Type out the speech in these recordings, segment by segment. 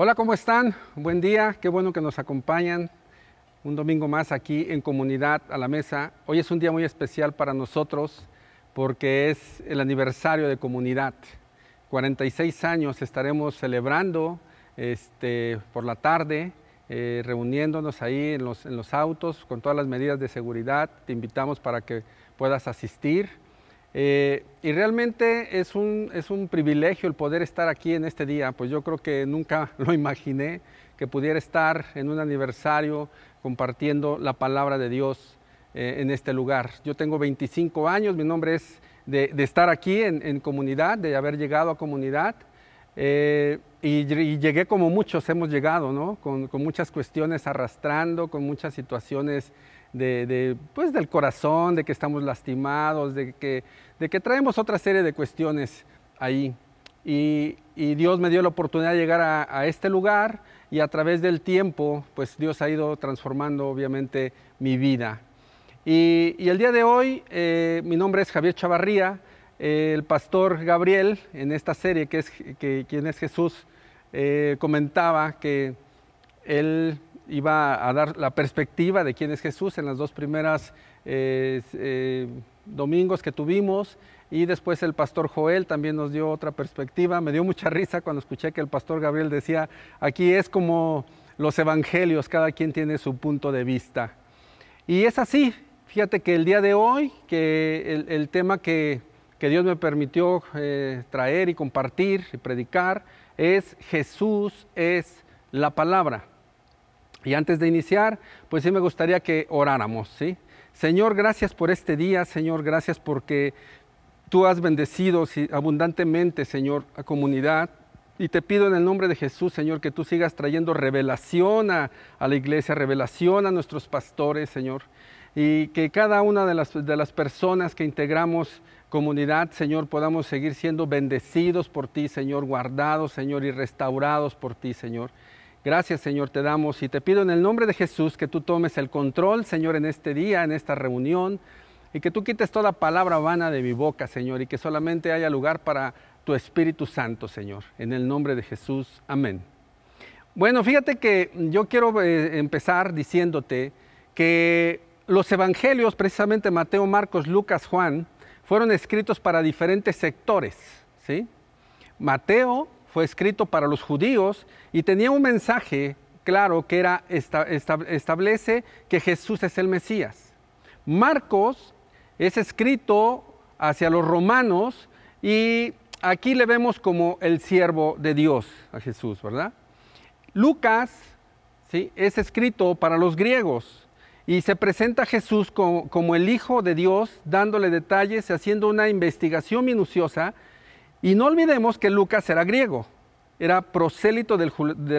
Hola, ¿cómo están? Buen día, qué bueno que nos acompañan un domingo más aquí en comunidad a la mesa. Hoy es un día muy especial para nosotros porque es el aniversario de comunidad. 46 años estaremos celebrando este, por la tarde, eh, reuniéndonos ahí en los, en los autos con todas las medidas de seguridad. Te invitamos para que puedas asistir. Eh, y realmente es un, es un privilegio el poder estar aquí en este día, pues yo creo que nunca lo imaginé que pudiera estar en un aniversario compartiendo la palabra de Dios eh, en este lugar. Yo tengo 25 años, mi nombre es de, estar aquí en, comunidad, de haber llegado a comunidad. Eh, y, y, llegué como muchos hemos llegado, ¿no? Con, con muchas cuestiones arrastrando, con muchas situaciones de, de, pues del corazón, de que estamos lastimados, de que, de que traemos otra serie de cuestiones ahí. Y, y Dios me dio la oportunidad de llegar a, este lugar y a través del tiempo, pues Dios ha ido transformando obviamente mi vida. Y, y el día de hoy, eh, mi nombre es Javier Chavarría, eh, el pastor Gabriel en esta serie, que es que, quien es Jesús, eh, comentaba que él iba a dar la perspectiva de quién es Jesús en las dos primeras eh, eh, domingos que tuvimos y después el pastor Joel también nos dio otra perspectiva. Me dio mucha risa cuando escuché que el pastor Gabriel decía, aquí es como los evangelios, cada quien tiene su punto de vista. Y es así, fíjate que el día de hoy, que el, tema que, que, Dios me permitió eh, traer y compartir y predicar es Jesús es la palabra. Y antes de iniciar, pues sí me gustaría que oráramos, ¿sí? Señor, gracias por este día, Señor, gracias porque tú has bendecido abundantemente, Señor, a comunidad. Y te pido en el nombre de Jesús, Señor, que tú sigas trayendo revelación a, la iglesia, revelación a nuestros pastores, Señor. Y que cada una de las, de las personas que integramos comunidad, Señor, podamos seguir siendo bendecidos por ti, Señor, guardados, Señor, y restaurados por ti, Señor. Gracias, Señor, te damos y te pido en el nombre de Jesús que tú tomes el control, Señor, en este día, en esta reunión, y que tú quites toda palabra vana de mi boca, Señor, y que solamente haya lugar para tu Espíritu Santo, Señor. En el nombre de Jesús, amén. Bueno, fíjate que yo quiero eh, empezar diciéndote que los evangelios, precisamente Mateo, Marcos, Lucas, Juan, fueron escritos para diferentes sectores, ¿sí? Mateo fue escrito para los judíos y tenía un mensaje claro que era esta, esta, establece que Jesús es el Mesías. Marcos es escrito hacia los romanos y aquí le vemos como el siervo de Dios a Jesús, ¿verdad? Lucas ¿sí? es escrito para los griegos y se presenta a Jesús como, como el Hijo de Dios, dándole detalles, haciendo una investigación minuciosa y no olvidemos que Lucas era griego, era prosélito del,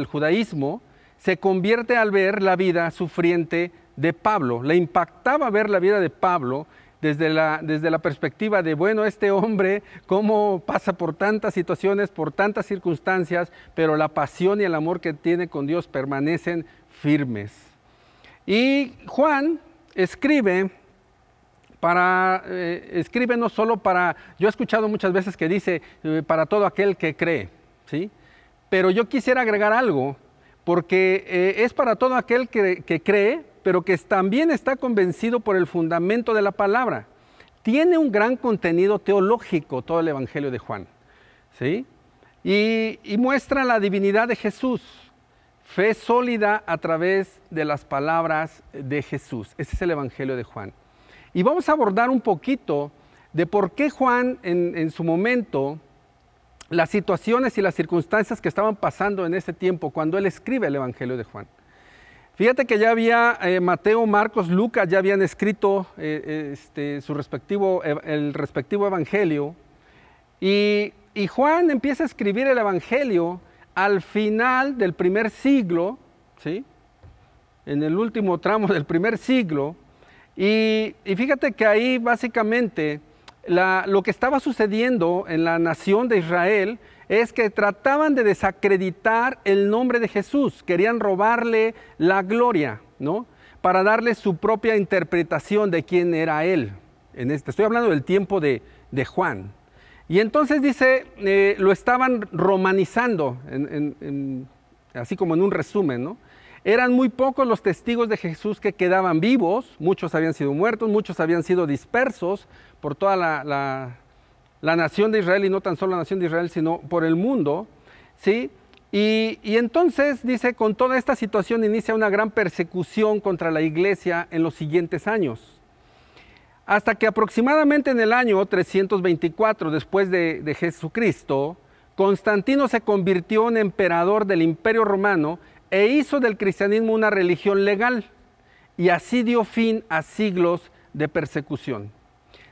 judaísmo, se convierte al ver la vida sufriente de Pablo. Le impactaba ver la vida de Pablo desde la, desde la perspectiva de, bueno, este hombre, cómo pasa por tantas situaciones, por tantas circunstancias, pero la pasión y el amor que tiene con Dios permanecen firmes. Y Juan escribe para, eh, escribe no solo para, yo he escuchado muchas veces que dice, eh, para todo aquel que cree, ¿sí? Pero yo quisiera agregar algo, porque eh, es para todo aquel que, que cree, pero que también está convencido por el fundamento de la palabra. Tiene un gran contenido teológico todo el Evangelio de Juan, ¿sí? Y muestra la divinidad de Jesús, fe sólida a través de las palabras de Jesús. Ese es el Evangelio de Juan. Y vamos a abordar un poquito de por qué Juan en, su momento, las situaciones y las circunstancias que estaban pasando en ese tiempo cuando él escribe el Evangelio de Juan. Fíjate que ya había eh, Mateo, Marcos, Lucas, ya habían escrito eh, este, su respectivo, el respectivo Evangelio. Y, y Juan empieza a escribir el Evangelio al final del primer siglo, ¿sí? en el último tramo del primer siglo, y, fíjate que ahí básicamente lo que estaba sucediendo en la nación de Israel es que trataban de desacreditar el nombre de Jesús, querían robarle la gloria, ¿no? Para darle su propia interpretación de quién era él. En este, estoy hablando del tiempo de, Juan. Y entonces dice, eh, lo estaban romanizando, así como en un resumen, ¿no? Eran muy pocos los testigos de Jesús que quedaban vivos, muchos habían sido muertos, muchos habían sido dispersos por toda la, nación de Israel y no tan solo la nación de Israel, sino por el mundo, ¿sí? Y, y, entonces dice, con toda esta situación inicia una gran persecución contra la iglesia en los siguientes años. Hasta que aproximadamente en el año 324 después de, de Jesucristo, Constantino se convirtió en emperador del imperio romano e hizo del cristianismo una religión legal y así dio fin a siglos de persecución.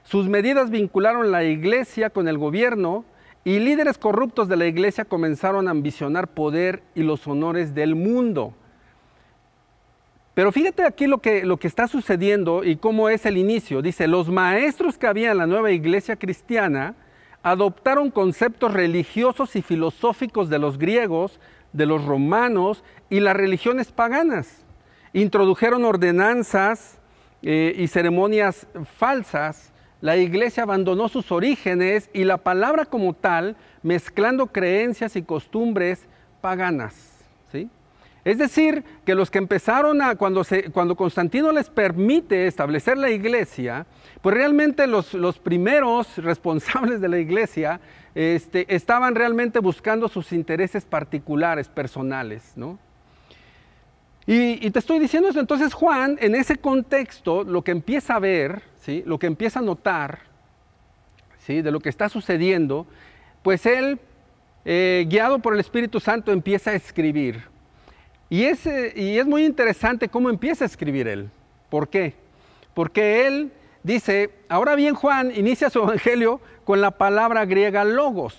Sus medidas vincularon la iglesia con el gobierno y líderes corruptos de la iglesia comenzaron a ambicionar poder y los honores del mundo. Pero fíjate aquí lo que, lo que está sucediendo y cómo es el inicio. Dice, los maestros que había en la nueva iglesia cristiana adoptaron conceptos religiosos y filosóficos de los griegos, de los romanos y las religiones paganas. Introdujeron ordenanzas eh, y ceremonias falsas. La iglesia abandonó sus orígenes y la palabra como tal, mezclando creencias y costumbres paganas. ¿sí? Es decir, que los que empezaron a, cuando, se, cuando Constantino les permite establecer la iglesia, pues realmente los, los primeros responsables de la iglesia este, estaban realmente buscando sus intereses particulares, personales, ¿no? Y, te estoy diciendo eso, entonces Juan, en ese contexto, lo que empieza a ver, ¿sí? lo que empieza a notar, ¿sí? de lo que está sucediendo, pues él, eh, guiado por el Espíritu Santo, empieza a escribir. Y es, y es muy interesante cómo empieza a escribir él. ¿Por qué? Porque él dice, ahora bien Juan inicia su evangelio con la palabra griega logos,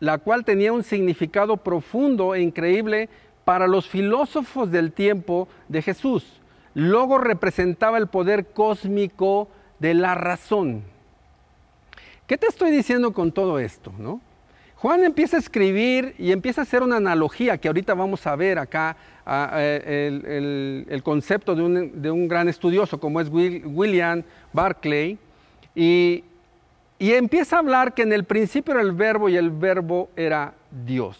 la cual tenía un significado profundo e increíble para los filósofos del tiempo de Jesús. Logos representaba el poder cósmico de la razón. ¿Qué te estoy diciendo con todo esto? No? Juan empieza a escribir y empieza a hacer una analogía que ahorita vamos a ver acá, el, concepto de un, gran estudioso como es William Barclay, y, empieza a hablar que en el principio era el verbo y el verbo era Dios.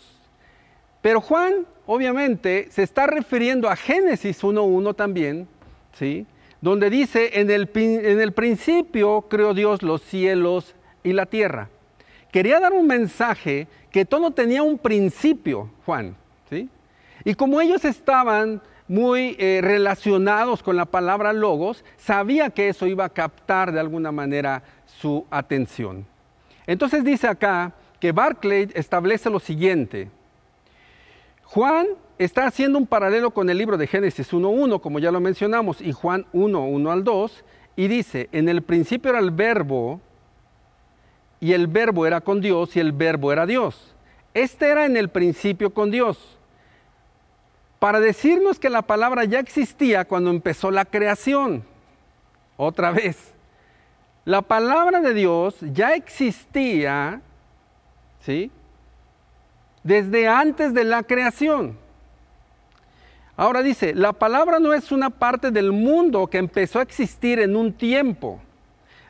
Pero Juan, obviamente, se está refiriendo a Génesis 1.1 también, ¿sí? donde dice, en el, en el principio creó Dios los cielos y la tierra quería dar un mensaje que todo tenía un principio, Juan. ¿sí? Y como ellos estaban muy eh, relacionados con la palabra logos, sabía que eso iba a captar de alguna manera su atención. Entonces dice acá que Barclay establece lo siguiente. Juan está haciendo un paralelo con el libro de Génesis 1.1, como ya lo mencionamos, y Juan 1.1 al 2, y dice, en el principio era el verbo, y el verbo era con Dios y el verbo era Dios. Este era en el principio con Dios. Para decirnos que la palabra ya existía cuando empezó la creación. Otra vez. La palabra de Dios ya existía, ¿sí? Desde antes de la creación. Ahora dice, la palabra no es una parte del mundo que empezó a existir en un tiempo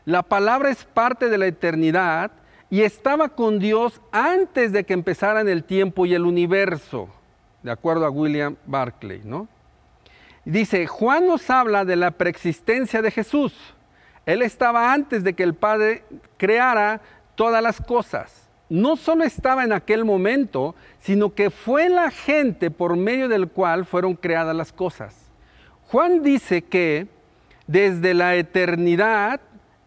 la palabra es parte de la eternidad y estaba con Dios antes de que empezaran el tiempo y el universo, de acuerdo a William Barclay, ¿no? Dice, Juan nos habla de la preexistencia de Jesús. Él estaba antes de que el Padre creara todas las cosas. No solo estaba en aquel momento, sino que fue la gente por medio del cual fueron creadas las cosas. Juan dice que desde la eternidad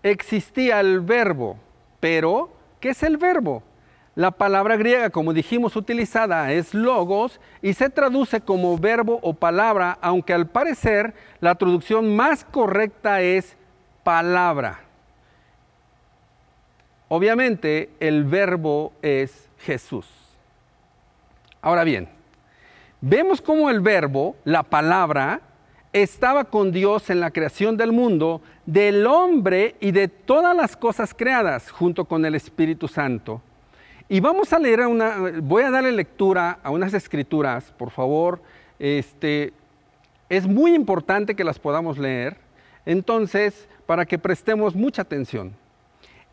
existía el verbo, pero ¿qué es el verbo? La palabra griega, como dijimos, utilizada es logos y se traduce como verbo o palabra, aunque al parecer la traducción más correcta es palabra. Obviamente el verbo es Jesús. Ahora bien, vemos cómo el verbo, la palabra, estaba con Dios en la creación del mundo, del hombre y de todas las cosas creadas, junto con el Espíritu Santo. Y vamos a leer una, voy a darle lectura a unas escrituras, por favor. Este, es muy importante que las podamos leer, entonces, para que prestemos mucha atención.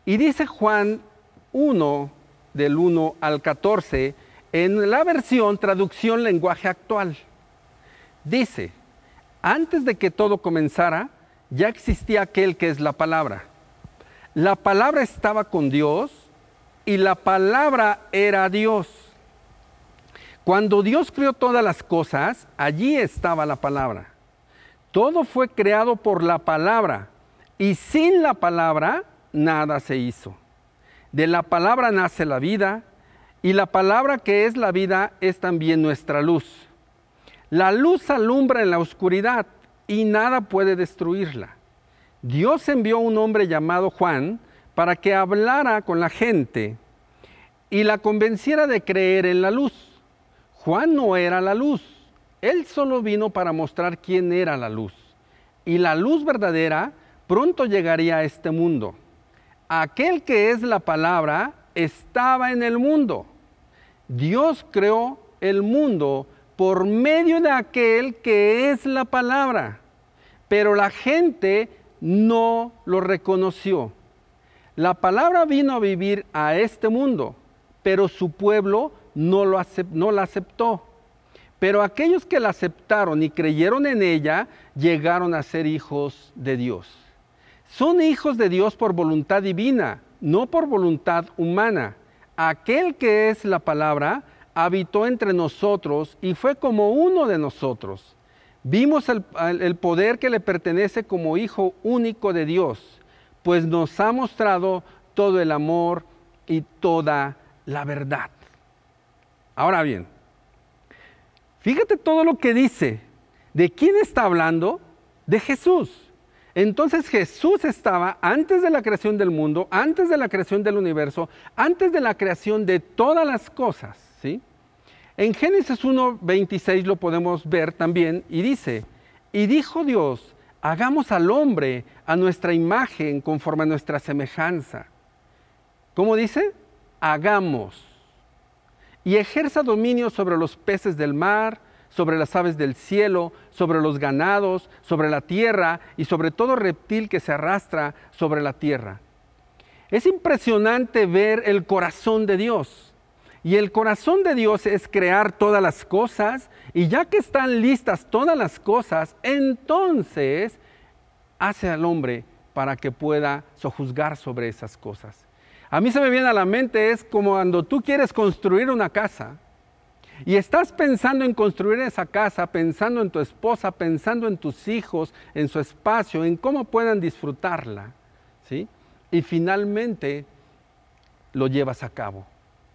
Y dice Juan 1, del 1 al 14, en la versión traducción lenguaje actual. Dice, antes de que todo comenzara, ya existía aquel que es la palabra. La palabra estaba con Dios y la palabra era Dios. Cuando Dios creó todas las cosas, allí estaba la palabra. Todo fue creado por la palabra y sin la palabra nada se hizo. De la palabra nace la vida y la palabra que es la vida es también nuestra luz. La luz alumbra en la oscuridad y nada puede destruirla. Dios envió un hombre llamado Juan para que hablara con la gente y la convenciera de creer en la luz. Juan no era la luz, él solo vino para mostrar quién era la luz. Y la luz verdadera pronto llegaría a este mundo. Aquel que es la palabra estaba en el mundo. Dios creó el mundo por medio de aquel que es la palabra. Pero la gente no lo reconoció. La palabra vino a vivir a este mundo, pero su pueblo no, lo la aceptó. Pero aquellos que la aceptaron y creyeron en ella llegaron a ser hijos de Dios. Son hijos de Dios por voluntad divina, no por voluntad humana. Aquel que es la palabra habitó entre nosotros y fue como uno de nosotros. Vimos el, poder que le pertenece como Hijo único de Dios, pues nos ha mostrado todo el amor y toda la verdad. Ahora bien, Fíjate todo lo que dice. ¿De quién está hablando? De Jesús. Entonces Jesús estaba antes de la creación del mundo, antes de la creación del universo, antes de la creación de todas las cosas. ¿sí? En Génesis 1.26 lo podemos ver también y dice, y dijo Dios, hagamos al hombre a nuestra imagen conforme a nuestra semejanza. ¿Cómo dice? Hagamos y ejerza dominio sobre los peces del mar, sobre las aves del cielo, sobre los ganados, sobre la tierra y sobre todo reptil que se arrastra sobre la tierra. Es impresionante ver el corazón de Dios. Y el corazón de Dios es crear todas las cosas y ya que están listas todas las cosas, entonces hace al hombre para que pueda sojuzgar sobre esas cosas. A mí se me viene a la mente es como cuando tú quieres construir una casa y estás pensando en construir esa casa, pensando en tu esposa, pensando en tus hijos, en su espacio, en cómo puedan disfrutarla, ¿sí? Y finalmente lo llevas a cabo.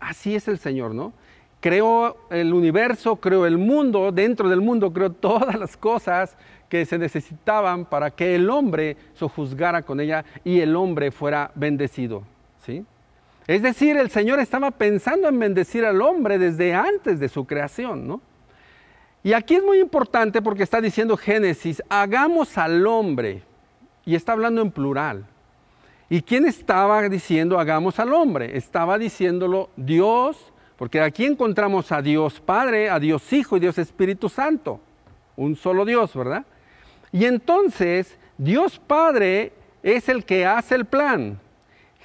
Así es el Señor, ¿no? Creó el universo, creó el mundo, dentro del mundo creó todas las cosas que se necesitaban para que el hombre sojuzgara con ella y el hombre fuera bendecido. Es decir, el Señor estaba pensando en bendecir al hombre desde antes de su creación, ¿no? Y aquí es muy importante porque está diciendo Génesis, hagamos al hombre, y está hablando en plural. ¿Y quién estaba diciendo hagamos al hombre? Estaba diciéndolo Dios, porque aquí encontramos a Dios Padre, a Dios Hijo y Dios Espíritu Santo, un solo Dios, ¿verdad? Y entonces Dios Padre es el que hace el plan,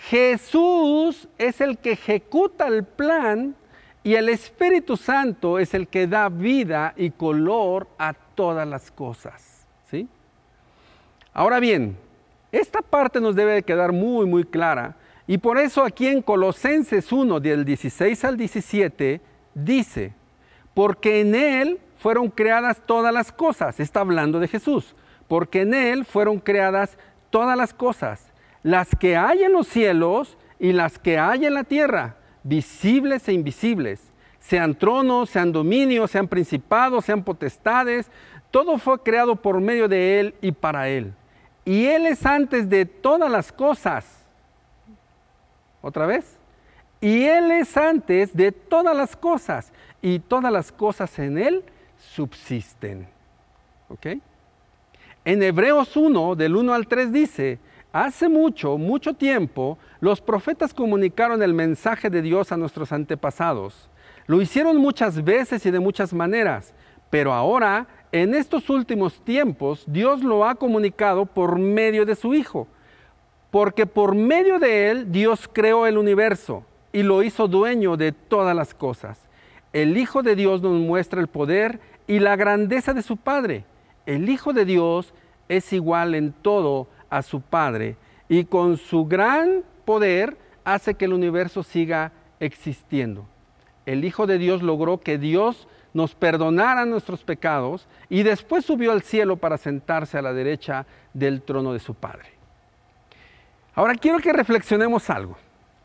Jesús es el que ejecuta el plan y el Espíritu Santo es el que da vida y color a todas las cosas. ¿sí? Ahora bien, esta parte nos debe de quedar muy, muy clara. Y por eso aquí en Colosenses 1, del 16 al 17, dice, porque en Él fueron creadas todas las cosas, está hablando de Jesús, porque en Él fueron creadas todas las cosas las que hay en los cielos y las que hay en la tierra, visibles e invisibles, sean tronos, sean dominios, sean principados, sean potestades, todo fue creado por medio de Él y para Él. Y Él es antes de todas las cosas. ¿Otra vez? Y Él es antes de todas las cosas. Y todas las cosas en Él subsisten. ¿Ok? En Hebreos 1, del 1 al 3 dice, Hace mucho, mucho tiempo, los profetas comunicaron el mensaje de Dios a nuestros antepasados. Lo hicieron muchas veces y de muchas maneras, pero ahora, en estos últimos tiempos, Dios lo ha comunicado por medio de su Hijo. Porque por medio de Él Dios creó el universo y lo hizo dueño de todas las cosas. el Hijo de Dios nos muestra el poder y la grandeza de su Padre. El Hijo de Dios es igual en todo a su Padre y con su gran poder hace que el universo siga existiendo. El Hijo de Dios logró que Dios nos perdonara nuestros pecados y después subió al cielo para sentarse a la derecha del trono de su Padre. Ahora quiero que reflexionemos algo.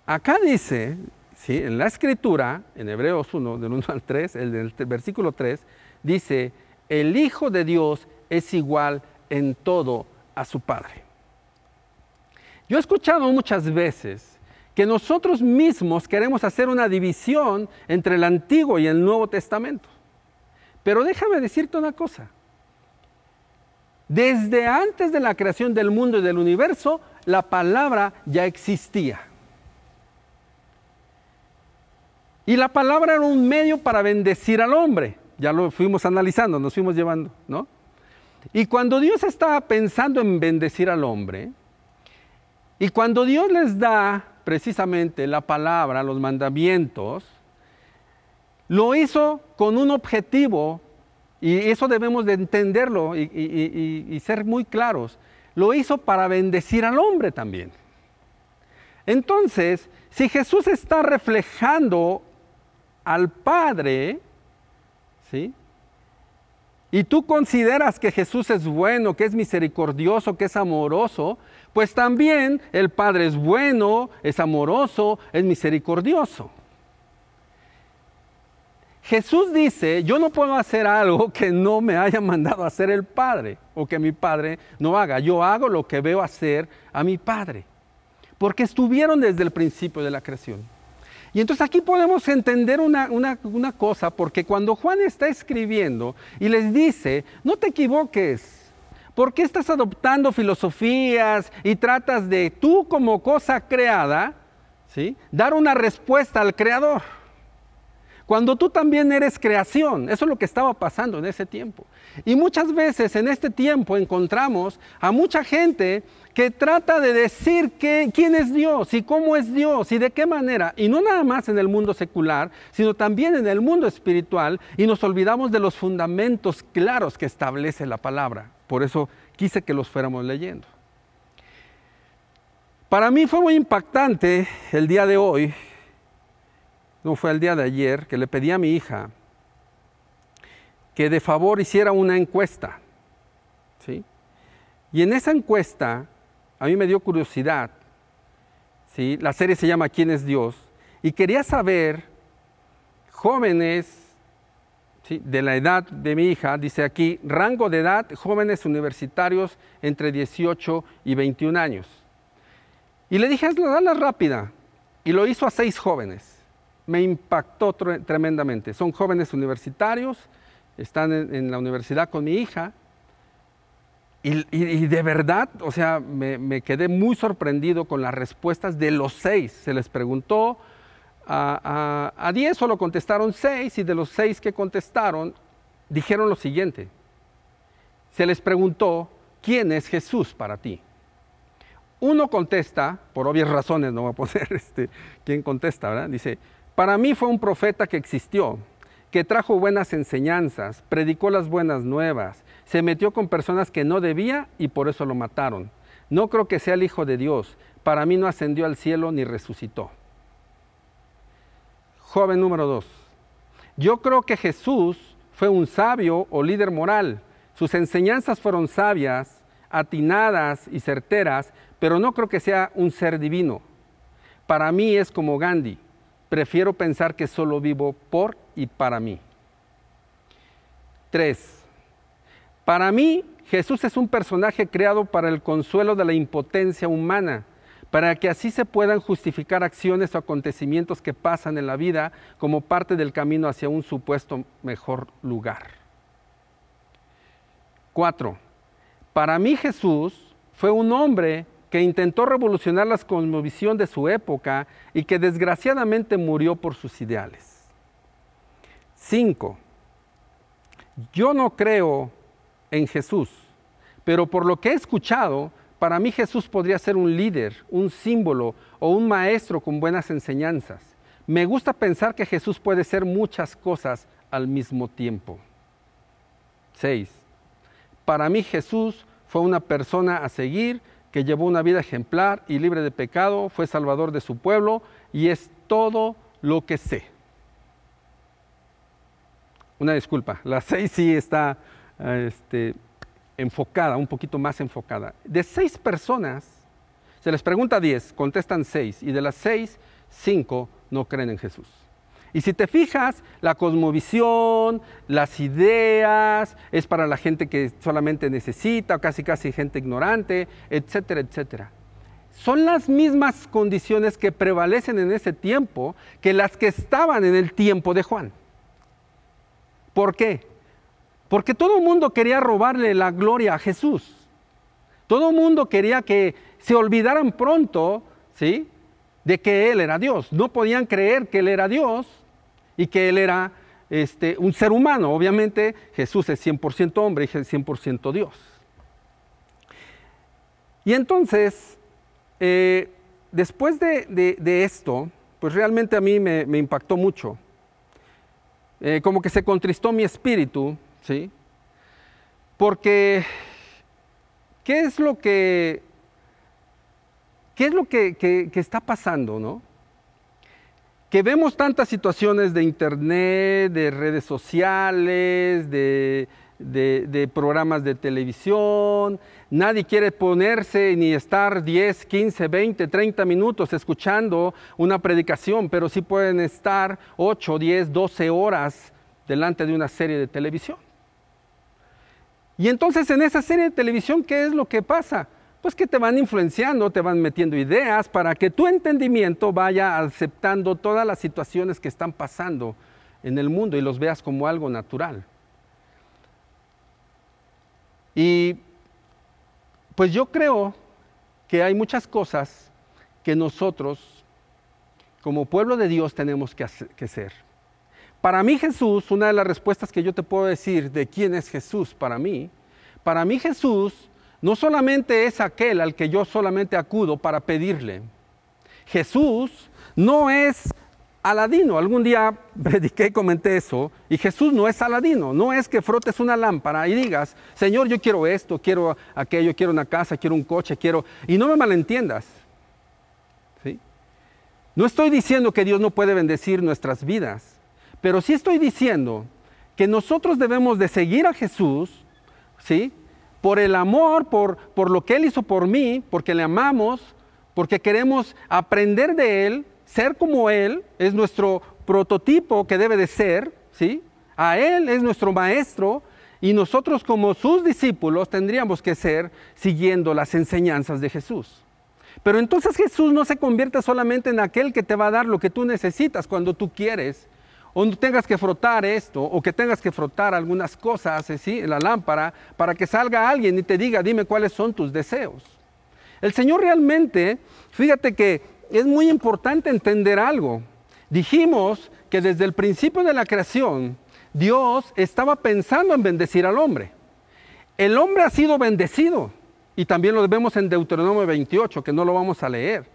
Acá dice, ¿sí? en la escritura, en Hebreos 1, del 1 al 3, el del versículo 3, dice, el Hijo de Dios es igual en todo a su Padre. Yo he escuchado muchas veces que nosotros mismos queremos hacer una división entre el Antiguo y el Nuevo Testamento. Pero déjame decirte una cosa. Desde antes de la creación del mundo y del universo, la palabra ya existía. Y la palabra era un medio para bendecir al hombre. Ya lo fuimos analizando, nos fuimos llevando, ¿no? Y cuando Dios estaba pensando en bendecir al hombre, y cuando Dios les da precisamente la palabra, los mandamientos, lo hizo con un objetivo, y eso debemos de entenderlo y, ser muy claros. Lo hizo para bendecir al hombre también. Entonces, si Jesús está reflejando al Padre, ¿sí? Y tú consideras que Jesús es bueno, que es misericordioso, que es amoroso, pues también el Padre es bueno, es amoroso, es misericordioso. Jesús dice, yo no puedo hacer algo que no me haya mandado hacer el Padre o que mi Padre no haga. Yo hago lo que veo hacer a mi Padre, porque estuvieron desde el principio de la creación. Y entonces aquí podemos entender una, cosa, porque cuando Juan está escribiendo y les dice, no te equivoques, ¿por qué estás adoptando filosofías y tratas de tú como cosa creada, ¿sí? dar una respuesta al creador? Cuando tú también eres creación, eso es lo que estaba pasando en ese tiempo. Y muchas veces en este tiempo encontramos a mucha gente que trata de decir quién es Dios y cómo es Dios y de qué manera. Y no nada más en el mundo secular, sino también en el mundo espiritual. Y nos olvidamos de los fundamentos claros que establece la palabra. Por eso quise que los fuéramos leyendo. Para mí fue muy impactante el día de hoy, no fue el día de ayer, que le pedí a mi hija que de favor hiciera una encuesta. ¿sí? Y en esa encuesta a mí me dio curiosidad. ¿sí? La serie se llama ¿Quién es Dios? Y quería saber, jóvenes de la edad de mi hija, dice aquí, rango de edad, jóvenes universitarios entre 18 y 21 años. Y le dije, dale rápida. Y lo hizo a seis jóvenes. Me impactó tremendamente. Son jóvenes universitarios, están en la universidad con mi hija y, de verdad, o sea, me, quedé muy sorprendido con las respuestas de los seis. Se les preguntó a, a, diez, solo contestaron seis, y de los seis que contestaron, dijeron lo siguiente. Se les preguntó, ¿quién es Jesús para ti? Uno contesta, por obvias razones, no voy a poner este, quién contesta, ¿verdad? Dice, para mí fue un profeta que existió, que trajo buenas enseñanzas, predicó las buenas nuevas, se metió con personas que no debía y por eso lo mataron. No creo que sea el Hijo de Dios. Para mí no ascendió al cielo ni resucitó. Joven número dos. Yo creo que Jesús fue un sabio o líder moral. Sus enseñanzas fueron sabias, atinadas y certeras, pero no creo que sea un ser divino. Para mí es como Gandhi. Prefiero pensar que solo vivo por y para mí. Tres. Para mí, Jesús es un personaje creado para el consuelo de la impotencia humana, para que así se puedan justificar acciones o acontecimientos que pasan en la vida como parte del camino hacia un supuesto mejor lugar. Cuatro, para mí Jesús fue un hombre que intentó revolucionar la cosmovisión de su época y que desgraciadamente murió por sus ideales. Cinco, yo no creo en Jesús. Pero por lo que he escuchado, para mí Jesús podría ser un líder, un símbolo o un maestro con buenas enseñanzas. me gusta pensar que Jesús puede ser muchas cosas al mismo tiempo. 6. Para mí Jesús fue una persona a seguir que llevó una vida ejemplar y libre de pecado, fue salvador de su pueblo y es todo lo que sé. Una disculpa, la 6 sí está este, enfocada, un poquito más enfocada. De seis personas, se les pregunta 10, contestan 6 y de las 6, 5 no creen en Jesús. Y si te fijas, la cosmovisión, las ideas, es para la gente que solamente necesita, casi casi gente ignorante, etcétera, etcétera. Son las mismas condiciones que prevalecen en ese tiempo que las que estaban en el tiempo de Juan. ¿Por qué? Porque todo el mundo quería robarle la gloria a Jesús. Todo el mundo quería que se olvidaran pronto, ¿sí? De que Él era Dios. No podían creer que Él era Dios y que Él era este, un ser humano. Obviamente Jesús es 100% hombre y es 100% Dios. Y entonces, eh, después de, esto, pues realmente a mí me, impactó mucho. Eh, como que se contristó mi espíritu, ¿sí? Porque, ¿qué es lo que, qué es lo que, que está pasando, no? que vemos tantas situaciones de internet, de redes sociales, de, programas de televisión. Nadie quiere ponerse ni estar 10, 15, 20, 30 minutos escuchando una predicación, pero sí pueden estar 8, 10, 12 horas delante de una serie de televisión. Y entonces en esa serie de televisión, ¿qué es lo que pasa? Pues que te van influenciando, te van metiendo ideas para que tu entendimiento vaya aceptando todas las situaciones que están pasando en el mundo y los veas como algo natural. Y pues yo creo que hay muchas cosas que nosotros como pueblo de Dios tenemos que hacer. Para mí Jesús, una de las respuestas que yo te puedo decir de quién es Jesús para mí, para mí Jesús no solamente es aquel al que yo solamente acudo para pedirle. Jesús no es Aladino. Algún día prediqué y comenté eso. Y Jesús no es Aladino. No es que frotes una lámpara y digas, Señor, yo quiero esto, quiero aquello, quiero una casa, quiero un coche, quiero... Y no me malentiendas. ¿sí? No estoy diciendo que Dios no puede bendecir nuestras vidas. Pero sí estoy diciendo que nosotros debemos de seguir a Jesús, ¿sí? Por el amor, por, por lo que Él hizo por mí, porque le amamos, porque queremos aprender de Él, ser como Él, es nuestro prototipo que debe de ser, ¿sí? A Él es nuestro maestro y nosotros como sus discípulos tendríamos que ser siguiendo las enseñanzas de Jesús. Pero entonces Jesús no se convierte solamente en aquel que te va a dar lo que tú necesitas cuando tú quieres, o no tengas que frotar esto, o que tengas que frotar algunas cosas ¿sí? en la lámpara para que salga alguien y te diga, dime cuáles son tus deseos. El Señor realmente, fíjate que es muy importante entender algo. Dijimos que desde el principio de la creación, Dios estaba pensando en bendecir al hombre. El hombre ha sido bendecido, y también lo vemos en Deuteronomio 28, que no lo vamos a leer.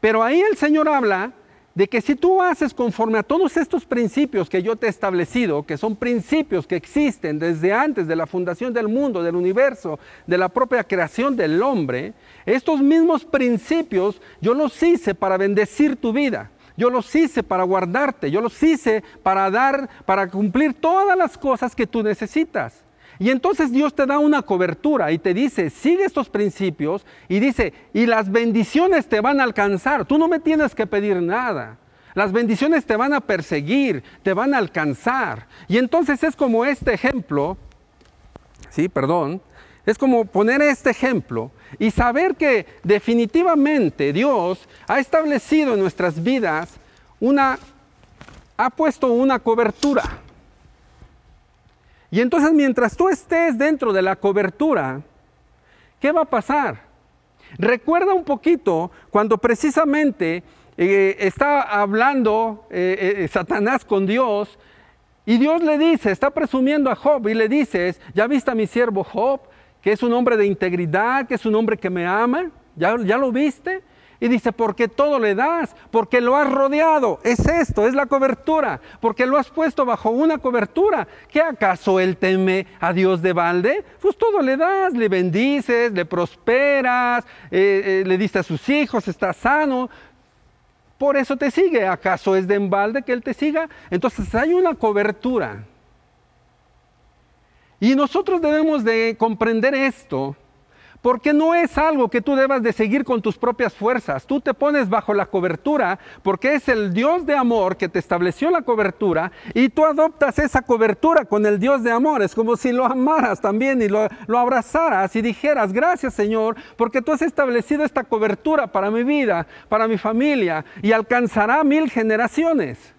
Pero ahí el Señor habla de que si tú haces conforme a todos estos principios que yo te he establecido, que son principios que existen desde antes de la fundación del mundo, del universo, de la propia creación del hombre, estos mismos principios yo los hice para bendecir tu vida. Yo los hice para guardarte, yo los hice para dar, para cumplir todas las cosas que tú necesitas. Y entonces Dios te da una cobertura y te dice, sigue estos principios y dice, y las bendiciones te van a alcanzar. Tú no me tienes que pedir nada. Las bendiciones te van a perseguir, te van a alcanzar. Y entonces es como este ejemplo, sí, perdón, es como poner este ejemplo y saber que definitivamente Dios ha establecido en nuestras vidas una, ha puesto una cobertura. Y entonces mientras tú estés dentro de la cobertura, ¿qué va a pasar? Recuerda un poquito cuando precisamente eh, está hablando eh, eh, Satanás con Dios y Dios le dice, está presumiendo a Job y le dices, ¿ya viste a mi siervo Job? Que es un hombre de integridad, que es un hombre que me ama, ¿ya, ya lo viste? Y dice, porque todo le das, porque lo has rodeado. Es esto, es la cobertura, porque lo has puesto bajo una cobertura. ¿Qué acaso él teme a Dios de balde? Pues todo le das, le bendices, le prosperas, eh, eh, le diste a sus hijos, está sano. Por eso te sigue. ¿Acaso es de embalde que él te siga? Entonces hay una cobertura. Y nosotros debemos de comprender esto porque no es algo que tú debas de seguir con tus propias fuerzas. Tú te pones bajo la cobertura porque es el Dios de amor que te estableció la cobertura y tú adoptas esa cobertura con el Dios de amor. Es como si lo amaras también y lo, lo abrazaras y dijeras, gracias Señor, porque tú has establecido esta cobertura para mi vida, para mi familia y alcanzará mil generaciones.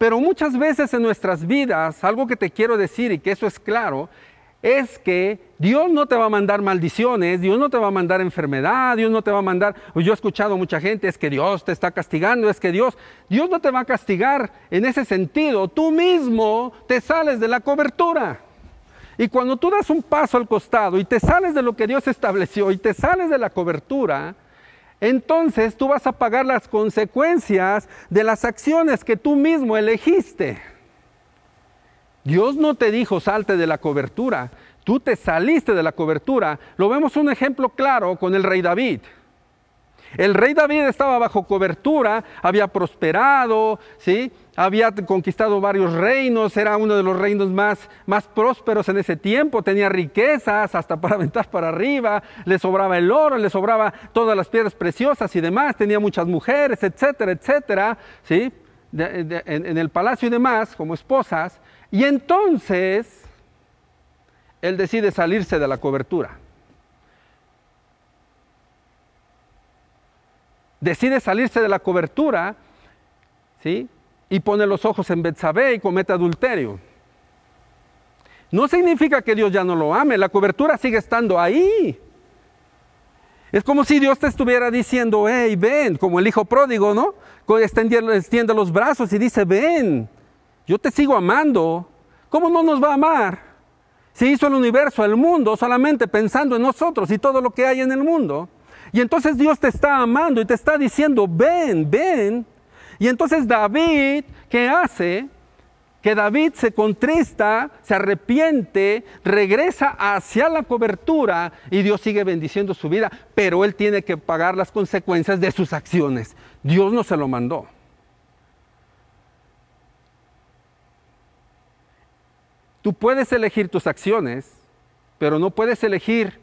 Pero muchas veces en nuestras vidas, algo que te quiero decir y que eso es claro, es que Dios no te va a mandar maldiciones, Dios no te va a mandar enfermedad, Dios no te va a mandar, yo he escuchado a mucha gente, es que Dios te está castigando, es que Dios, Dios no te va a castigar en ese sentido, tú mismo te sales de la cobertura. Y cuando tú das un paso al costado y te sales de lo que Dios estableció y te sales de la cobertura, entonces tú vas a pagar las consecuencias de las acciones que tú mismo elegiste. Dios no te dijo salte de la cobertura, tú te saliste de la cobertura. Lo vemos un ejemplo claro con el rey David. El rey David estaba bajo cobertura, había prosperado, ¿sí? había conquistado varios reinos, era uno de los reinos más, más prósperos en ese tiempo, tenía riquezas hasta para aventar para arriba, le sobraba el oro, le sobraba todas las piedras preciosas y demás, tenía muchas mujeres, etcétera, etcétera, ¿sí? en el palacio y demás, como esposas. Y entonces él decide salirse de la cobertura. Decide salirse de la cobertura, ¿sí? Y pone los ojos en Betsabé y comete adulterio. No significa que Dios ya no lo ame, la cobertura sigue estando ahí. Es como si Dios te estuviera diciendo, hey, ven, como el hijo pródigo, ¿no? Extiende los brazos y dice, ven, yo te sigo amando. ¿Cómo no nos va a amar? Si hizo el universo, el mundo, solamente pensando en nosotros y todo lo que hay en el mundo. Y entonces Dios te está amando y te está diciendo, ven, ven. Y entonces David, ¿qué hace? Que David se contrista, se arrepiente, regresa hacia la cobertura y Dios sigue bendiciendo su vida, pero él tiene que pagar las consecuencias de sus acciones. Dios no se lo mandó. Tú puedes elegir tus acciones, pero no puedes elegir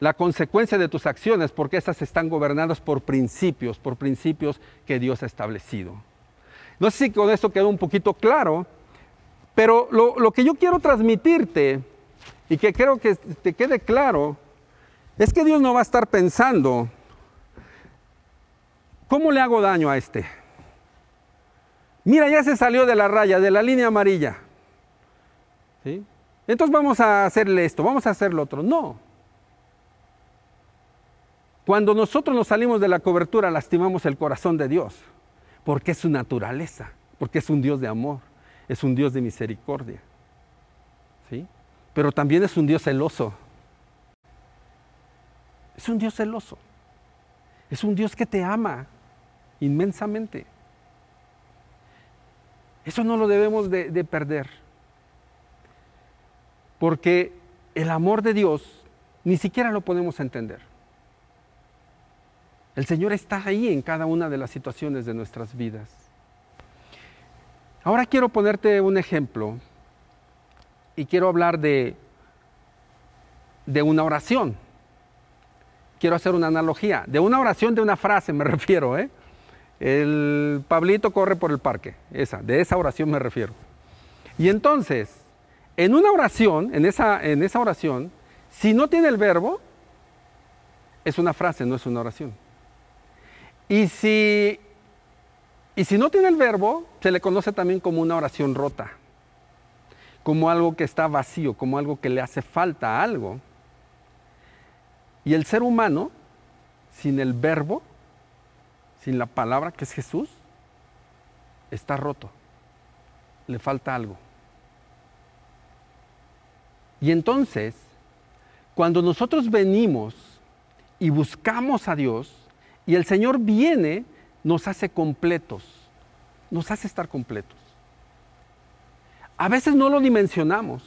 la consecuencia de tus acciones porque esas están gobernadas por principios, por principios que Dios ha establecido. No sé si con esto quedó un poquito claro, pero lo, lo que yo quiero transmitirte y que creo que te quede claro es que Dios no va a estar pensando, ¿cómo le hago daño a este? Mira, ya se salió de la raya, de la línea amarilla. Entonces vamos a hacerle esto, vamos a hacer lo otro. No. Cuando nosotros nos salimos de la cobertura, lastimamos el corazón de Dios, porque es su naturaleza, porque es un Dios de amor, es un Dios de misericordia. ¿Sí? Pero también es un Dios celoso. Es un Dios celoso. Es un Dios que te ama inmensamente. Eso no lo debemos de perder. Porque el amor de Dios ni siquiera lo podemos entender. El Señor está ahí en cada una de las situaciones de nuestras vidas. Ahora quiero ponerte un ejemplo y quiero hablar de, de una oración. Quiero hacer una analogía. De una oración, de una frase me refiero. ¿eh? El Pablito corre por el parque. Esa, de esa oración me refiero. Y entonces, en una oración, en esa, en esa oración, si no tiene el verbo, es una frase, no es una oración. Y si, y si no tiene el verbo, se le conoce también como una oración rota, como algo que está vacío, como algo que le hace falta a algo. Y el ser humano, sin el verbo, sin la palabra que es Jesús, está roto, le falta algo. Y entonces, cuando nosotros venimos y buscamos a Dios y el Señor viene, nos hace completos, nos hace estar completos. A veces no lo dimensionamos.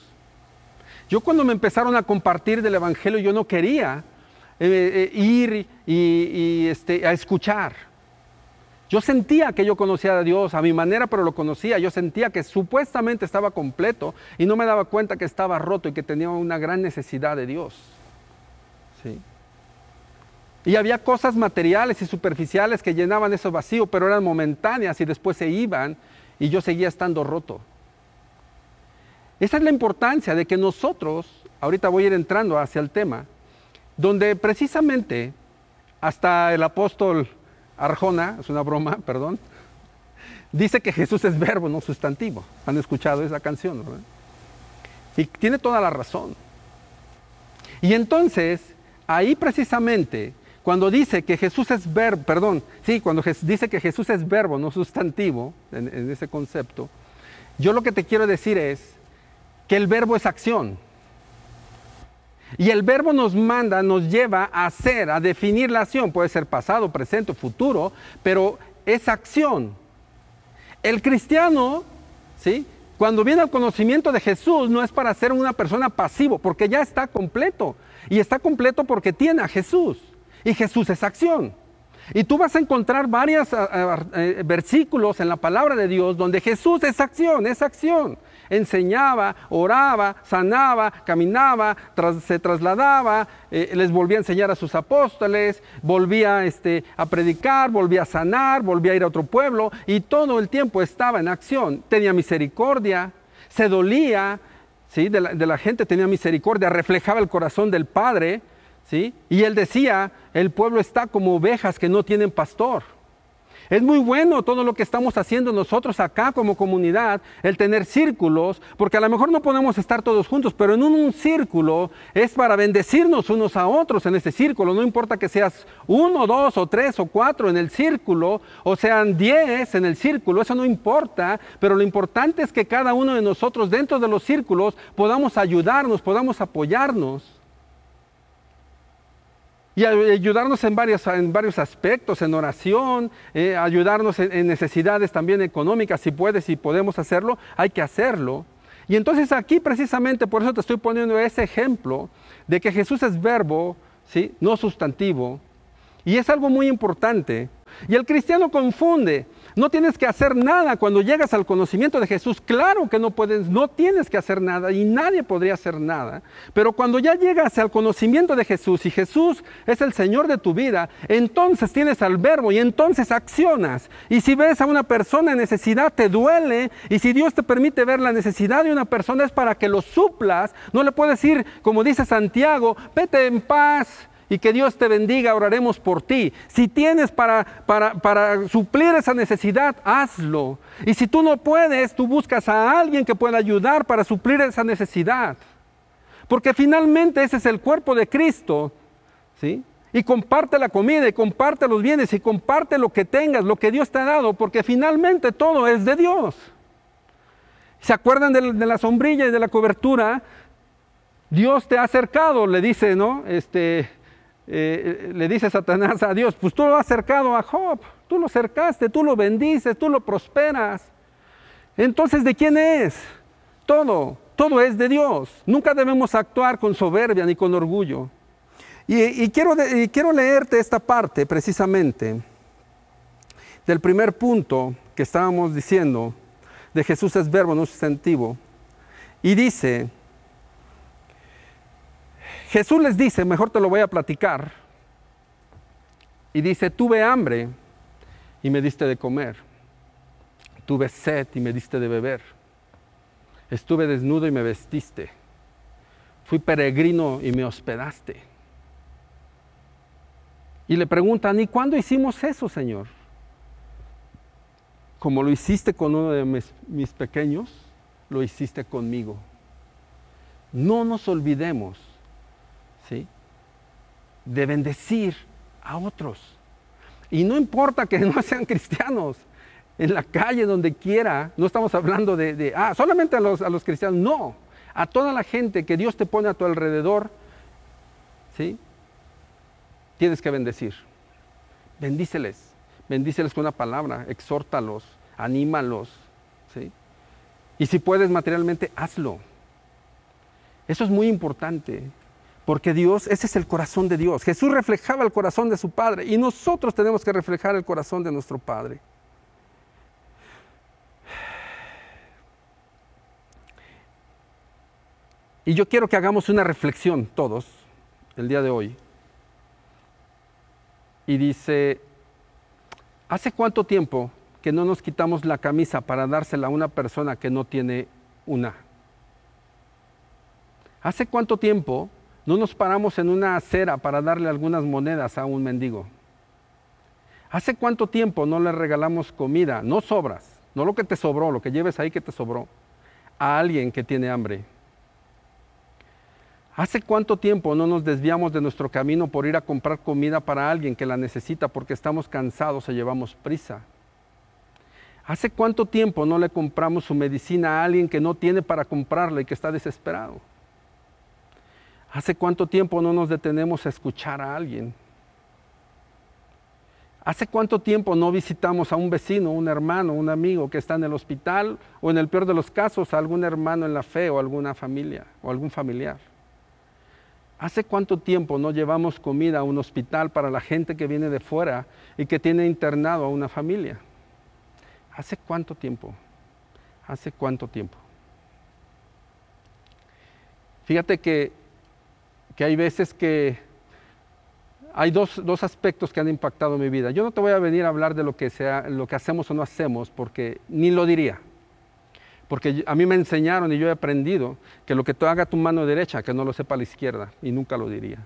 Yo cuando me empezaron a compartir del Evangelio, yo no quería eh, eh, ir y, este, a escuchar. Yo sentía que yo conocía a Dios a mi manera, pero lo conocía. Yo sentía que supuestamente estaba completo y no me daba cuenta que estaba roto y que tenía una gran necesidad de Dios. ¿Sí? Y había cosas materiales y superficiales que llenaban ese vacío, pero eran momentáneas y después se iban y yo seguía estando roto. Esa es la importancia de que nosotros, ahorita voy a ir entrando hacia el tema, donde precisamente hasta el apóstol Arjona, es una broma, perdón, dice que Jesús es verbo, no sustantivo. ¿Han escuchado esa canción? Y tiene toda la razón. Y entonces, ahí precisamente cuando dice que Jesús es verbo, perdón, sí, cuando dice que Jesús es verbo, no sustantivo, en, ese concepto, yo lo que te quiero decir es que el verbo es acción. Y el verbo nos manda, nos lleva a hacer, a definir la acción. Puede ser pasado, presente, futuro, pero es acción. El cristiano, ¿sí? Cuando viene al conocimiento de Jesús, no es para ser una persona pasivo, porque ya está completo. Y está completo porque tiene a Jesús. Y Jesús es acción. Y tú vas a encontrar varios eh, versículos en la palabra de Dios donde Jesús es acción, es acción. Enseñaba, oraba, sanaba, caminaba, se trasladaba, eh, les volvía a enseñar a sus apóstoles, volvía este, a predicar, volvía a sanar, volvía a ir a otro pueblo y todo el tiempo estaba en acción. Tenía misericordia, se dolía ¿sí? de, la, de la gente, tenía misericordia, reflejaba el corazón del Padre y él decía, el pueblo está como ovejas que no tienen pastor. Es muy bueno todo lo que estamos haciendo nosotros acá como comunidad, el tener círculos, porque a lo mejor no podemos estar todos juntos, pero en un, círculo es para bendecirnos unos a otros en ese círculo. No importa que seas uno, dos o tres o cuatro en el círculo, o sean diez en el círculo, eso no importa, pero lo importante es que cada uno de nosotros dentro de los círculos podamos ayudarnos, podamos apoyarnos y ayudarnos en, en varios aspectos, en oración, eh, ayudarnos en, necesidades también económicas, si puedes, si podemos hacerlo, hay que hacerlo. Y entonces aquí precisamente por eso te estoy poniendo ese ejemplo de que Jesús es verbo, ¿sí? no sustantivo, y es algo muy importante. Y el cristiano confunde no tienes que hacer nada cuando llegas al conocimiento de Jesús. Claro que no puedes, no tienes que hacer nada y nadie podría hacer nada. Pero cuando ya llegas al conocimiento de Jesús y Jesús es el Señor de tu vida, entonces tienes al verbo y entonces accionas. Y si ves a una persona en necesidad, te duele. Y si Dios te permite ver la necesidad de una persona es para que lo suplas. No le puedes decir, como dice Santiago, vete en paz y que Dios te bendiga, oraremos por ti. Si tienes para, para, suplir esa necesidad, hazlo. Y si tú no puedes, tú buscas a alguien que pueda ayudar para suplir esa necesidad. Porque finalmente ese es el cuerpo de Cristo. ¿sí? Y comparte la comida y comparte los bienes y comparte lo que tengas, lo que Dios te ha dado, porque finalmente todo es de Dios. ¿Se acuerdan de, de la sombrilla y de la cobertura? Dios te ha acercado, le dice, ¿no? Este, eh, le dice Satanás a Dios, pues tú lo has acercado a Job, tú lo acercaste, tú lo bendices, tú lo prosperas. Entonces, ¿de quién es? Todo, todo es de Dios. Nunca debemos actuar con soberbia ni con orgullo. Y, quiero, quiero leerte esta parte precisamente del primer punto que estábamos diciendo, de Jesús es verbo, no sustantivo. Y dice, Jesús les dice, mejor te lo voy a platicar, y dice, tuve hambre y me diste de comer, tuve sed y me diste de beber, estuve desnudo y me vestiste, fui peregrino y me hospedaste. Y le preguntan, ¿y cuándo hicimos eso, Señor? Como lo hiciste con uno de mis, mis pequeños, lo hiciste conmigo. No nos olvidemos de bendecir a otros. Y no importa que no sean cristianos, en la calle, donde quiera, no estamos hablando de, ah, solamente a los, a los cristianos, no, a toda la gente que Dios te pone a tu alrededor, ¿sí? tienes que bendecir. Bendíceles, bendíceles con una palabra, exhórtalos, anímalos. ¿sí? Y si puedes materialmente, hazlo. Eso es muy importante, porque Dios, ese es el corazón de Dios. Jesús reflejaba el corazón de su Padre y nosotros tenemos que reflejar el corazón de nuestro Padre. Y yo quiero que hagamos una reflexión todos el día de hoy. Y dice, ¿hace cuánto tiempo que no nos quitamos la camisa para dársela a una persona que no tiene una? ¿Hace cuánto tiempo no nos paramos en una acera para darle algunas monedas a un mendigo? ¿Hace cuánto tiempo no le regalamos comida, no sobras, no lo que te sobró, lo que lleves ahí que te sobró, a alguien que tiene hambre? ¿Hace cuánto tiempo no nos desviamos de nuestro camino por ir a comprar comida para alguien que la necesita porque estamos cansados o llevamos prisa? ¿Hace cuánto tiempo no le compramos su medicina a alguien que no tiene para comprarla y que está desesperado? ¿Hace cuánto tiempo no nos detenemos a escuchar a alguien? ¿Hace cuánto tiempo no visitamos a un vecino, un hermano, un amigo que está en el hospital o en el peor de los casos a algún hermano en la fe o alguna familia o algún familiar? ¿Hace cuánto tiempo no llevamos comida a un hospital para la gente que viene de fuera y que tiene internado a una familia? ¿Hace cuánto tiempo? ¿Hace cuánto tiempo? Fíjate que, que hay veces que hay dos, dos, aspectos que han impactado mi vida. Yo no te voy a venir a hablar de lo que, sea, lo que hacemos o no hacemos, porque ni lo diría. Porque a mí me enseñaron y yo he aprendido que lo que tú haga tu mano derecha, que no lo sepa la izquierda, y nunca lo diría.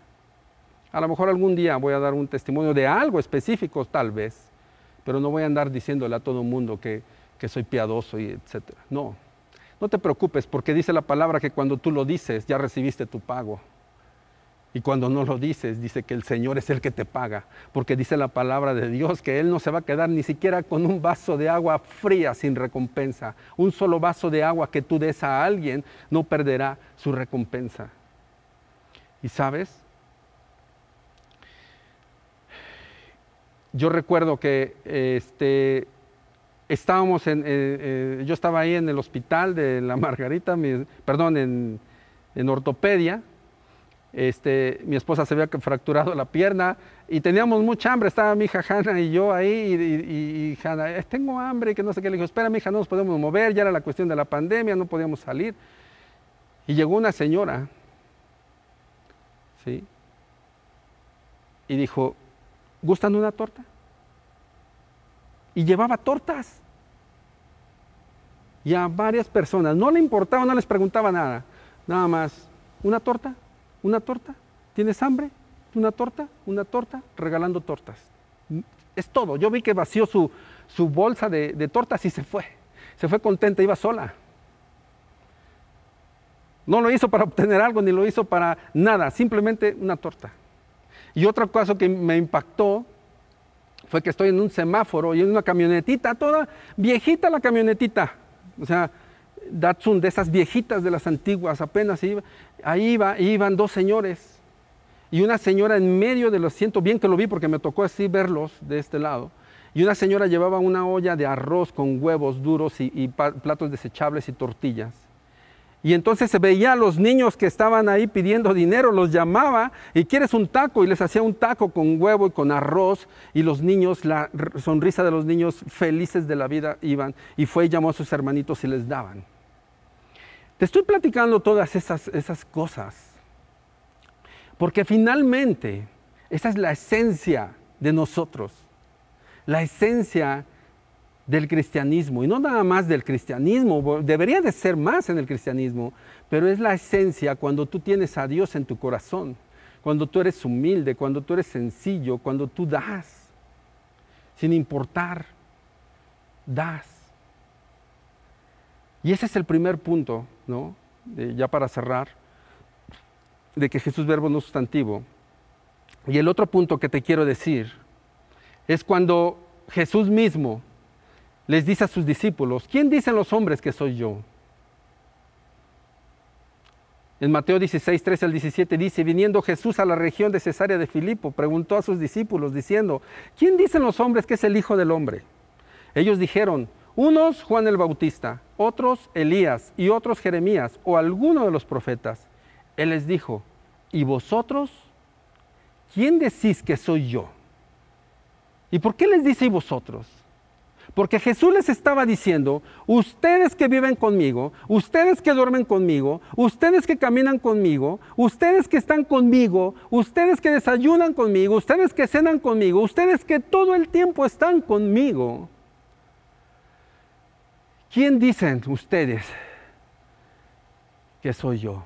A lo mejor algún día voy a dar un testimonio de algo específico, tal vez, pero no voy a andar diciéndole a todo el mundo que, que soy piadoso y etcétera. No, no te preocupes, porque dice la palabra que cuando tú lo dices, ya recibiste tu pago. Y cuando no lo dices, dice que el Señor es el que te paga, porque dice la palabra de Dios que Él no se va a quedar ni siquiera con un vaso de agua fría sin recompensa. Un solo vaso de agua que tú des a alguien no perderá su recompensa. ¿Y sabes? Yo recuerdo que este, estábamos en, yo estaba ahí en el hospital de la Margarita, perdón, en, en ortopedia, este, mi esposa se había fracturado la pierna y teníamos mucha hambre. Estaba mi hija Hanna y yo ahí y, y, Hanna, eh, tengo hambre, que no sé qué. Le dijo, espera, mi hija, no nos podemos mover, ya era la cuestión de la pandemia, no podíamos salir. Y llegó una señora, ¿sí? Y dijo, ¿gustan una torta? Y llevaba tortas. Y a varias personas, no le importaba, no les preguntaba nada, nada más, ¿una torta? Una torta. ¿Tienes hambre? Una torta, una torta, regalando tortas. Es todo. Yo vi que vació su, su bolsa de, de tortas y se fue. Se fue contenta, iba sola. No lo hizo para obtener algo, ni lo hizo para nada, simplemente una torta. Y otro caso que me impactó fue que estoy en un semáforo y en una camionetita, toda viejita la camionetita. O sea, Datsun, de esas viejitas de las antiguas, apenas iba, ahí iba, iban dos señores y una señora en medio de los siento bien que lo vi porque me tocó así verlos de este lado. Y una señora llevaba una olla de arroz con huevos duros y, y platos desechables y tortillas. Y entonces se veía a los niños que estaban ahí pidiendo dinero, los llamaba y quieres un taco y les hacía un taco con huevo y con arroz y los niños, la sonrisa de los niños felices de la vida iban y fue y llamó a sus hermanitos y les daban. Te estoy platicando todas esas, esas cosas porque finalmente esa es la esencia de nosotros, la esencia del cristianismo, y no nada más del cristianismo, debería de ser más en el cristianismo, pero es la esencia cuando tú tienes a Dios en tu corazón, cuando tú eres humilde, cuando tú eres sencillo, cuando tú das, sin importar, das. Y ese es el primer punto, ¿no? ya para cerrar, de que Jesús verbo no sustantivo. Y el otro punto que te quiero decir es cuando Jesús mismo les dice a sus discípulos, ¿quién dicen los hombres que soy yo? En Mateo 16, 13 al 17 dice, viniendo Jesús a la región de Cesarea de Filipo, preguntó a sus discípulos diciendo, ¿quién dicen los hombres que es el Hijo del Hombre? Ellos dijeron, unos Juan el Bautista, otros Elías y otros Jeremías o alguno de los profetas. Él les dijo, ¿y vosotros? ¿Quién decís que soy yo? ¿Y por qué les dice y vosotros? Porque Jesús les estaba diciendo, ustedes que viven conmigo, ustedes que duermen conmigo, ustedes que caminan conmigo, ustedes que están conmigo, ustedes que desayunan conmigo, ustedes que cenan conmigo, ustedes que todo el tiempo están conmigo. ¿Quién dicen ustedes que soy yo?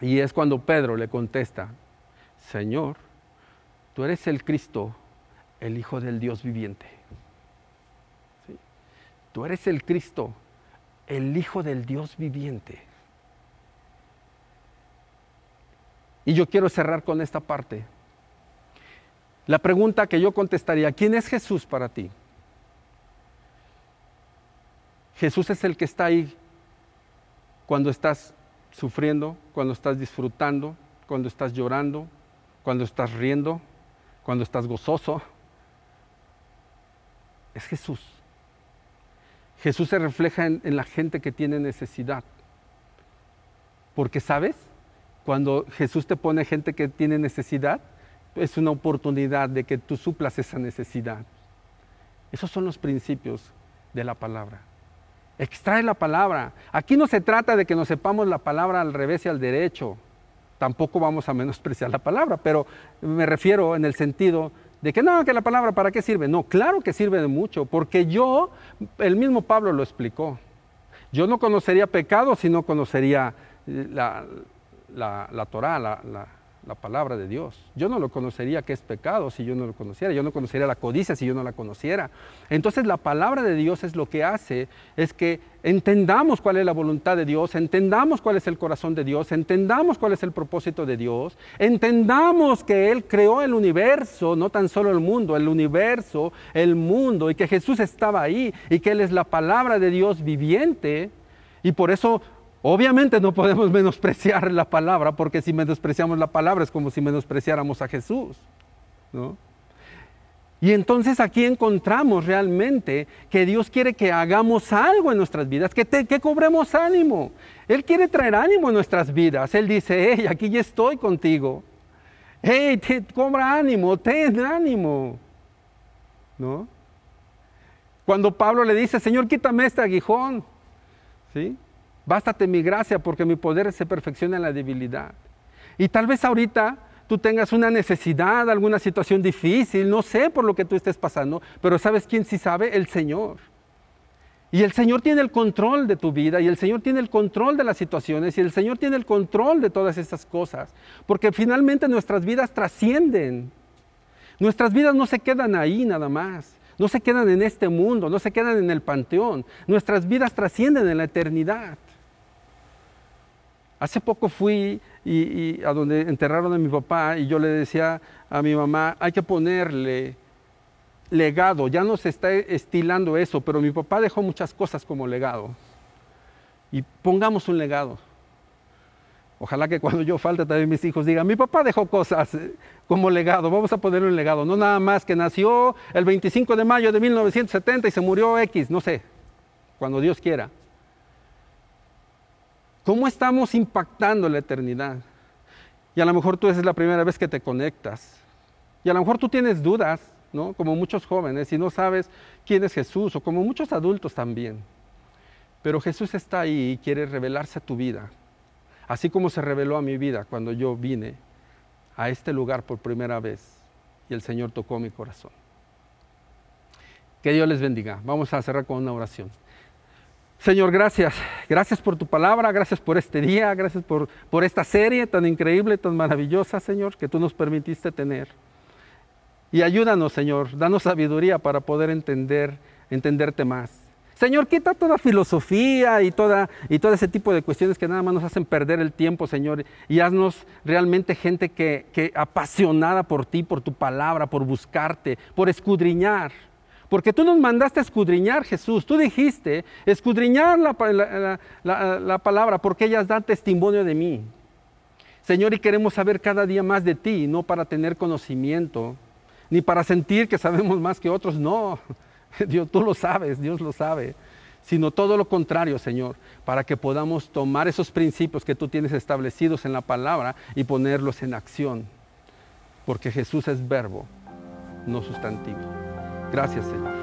Y es cuando Pedro le contesta, Señor, tú eres el Cristo, el Hijo del Dios viviente. Tú eres el Cristo, el Hijo del Dios viviente. Y yo quiero cerrar con esta parte. La pregunta que yo contestaría, ¿quién es Jesús para ti? Jesús es el que está ahí cuando estás sufriendo, cuando estás disfrutando, cuando estás llorando, cuando estás riendo, cuando estás gozoso. Es Jesús. Jesús se refleja en, la gente que tiene necesidad. Porque, ¿sabes? Cuando Jesús te pone gente que tiene necesidad, es una oportunidad de que tú suplas esa necesidad. Esos son los principios de la palabra. Extrae la palabra. Aquí no se trata de que nos sepamos la palabra al revés y al derecho. Tampoco vamos a menospreciar la palabra, pero me refiero en el sentido de que no, que la palabra para qué sirve. No, claro que sirve de mucho, porque yo, el mismo Pablo lo explicó. Yo no conocería pecado si no conocería la, la, la Torah, la, la palabra de Dios. Yo no lo conocería que es pecado si yo no lo conociera. Yo no conocería la codicia si yo no la conociera. Entonces la palabra de Dios es lo que hace, es que entendamos cuál es la voluntad de Dios, entendamos cuál es el corazón de Dios, entendamos cuál es el propósito de Dios, entendamos que Él creó el universo, no tan solo el mundo, el universo, el mundo, y que Jesús estaba ahí, y que Él es la palabra de Dios viviente. Y por eso Obviamente no podemos menospreciar la palabra, porque si menospreciamos la palabra es como si menospreciáramos a Jesús. Y entonces aquí encontramos realmente que Dios quiere que hagamos algo en nuestras vidas, que, que cobremos ánimo. Él quiere traer ánimo en nuestras vidas. Él dice, hey, aquí ya estoy contigo. Hey, te cobra ánimo, ten ánimo. ¿No? Cuando Pablo le dice, Señor, quítame este aguijón. ¿Sí? Bástate mi gracia porque mi poder se perfecciona en la debilidad. Y tal vez ahorita tú tengas una necesidad, alguna situación difícil, no sé por lo que tú estés pasando, pero ¿sabes quién sí sabe? El Señor. Y el Señor tiene el control de tu vida y el Señor tiene el control de las situaciones y el Señor tiene el control de todas estas cosas, porque finalmente nuestras vidas trascienden. Nuestras vidas no se quedan ahí nada más, no se quedan en este mundo, no se quedan en el panteón, nuestras vidas trascienden en la eternidad. Hace poco fui y, a donde enterraron a mi papá y yo le decía a mi mamá, hay que ponerle legado, ya no se está estilando eso, pero mi papá dejó muchas cosas como legado. Y pongamos un legado. Ojalá que cuando yo falte también mis hijos digan, mi papá dejó cosas eh, como legado, vamos a ponerle un legado. No nada más que nació el 25 de mayo de 1970 y se murió X, no sé, cuando Dios quiera. ¿Cómo estamos impactando la eternidad? Y a lo mejor tú es la primera vez que te conectas. Y a lo mejor tú tienes dudas, ¿no? Como muchos jóvenes, y no sabes quién es Jesús, o como muchos adultos también. Pero Jesús está ahí y quiere revelarse a tu vida. Así como se reveló a mi vida cuando yo vine a este lugar por primera vez y el Señor tocó mi corazón. Que Dios les bendiga. Vamos a cerrar con una oración. Señor, gracias. Gracias por tu palabra, gracias por este día, gracias por, por esta serie tan increíble, tan maravillosa, Señor, que tú nos permitiste tener. Y ayúdanos, Señor, danos sabiduría para poder entender, entenderte más. Señor, quita toda filosofía y, toda, y todo ese tipo de cuestiones que nada más nos hacen perder el tiempo, Señor, y haznos realmente gente que, que apasionada por ti, por tu palabra, por buscarte, por escudriñar Porque tú nos mandaste a escudriñar, Jesús. Tú dijiste, escudriñar la, la, palabra porque ellas dan testimonio de mí. Señor, y queremos saber cada día más de ti, no para tener conocimiento, ni para sentir que sabemos más que otros. No, Dios, tú lo sabes, Dios lo sabe. Sino todo lo contrario, Señor, para que podamos tomar esos principios que tú tienes establecidos en la palabra y ponerlos en acción. Porque Jesús es verbo, no sustantivo. Gracias, Señor.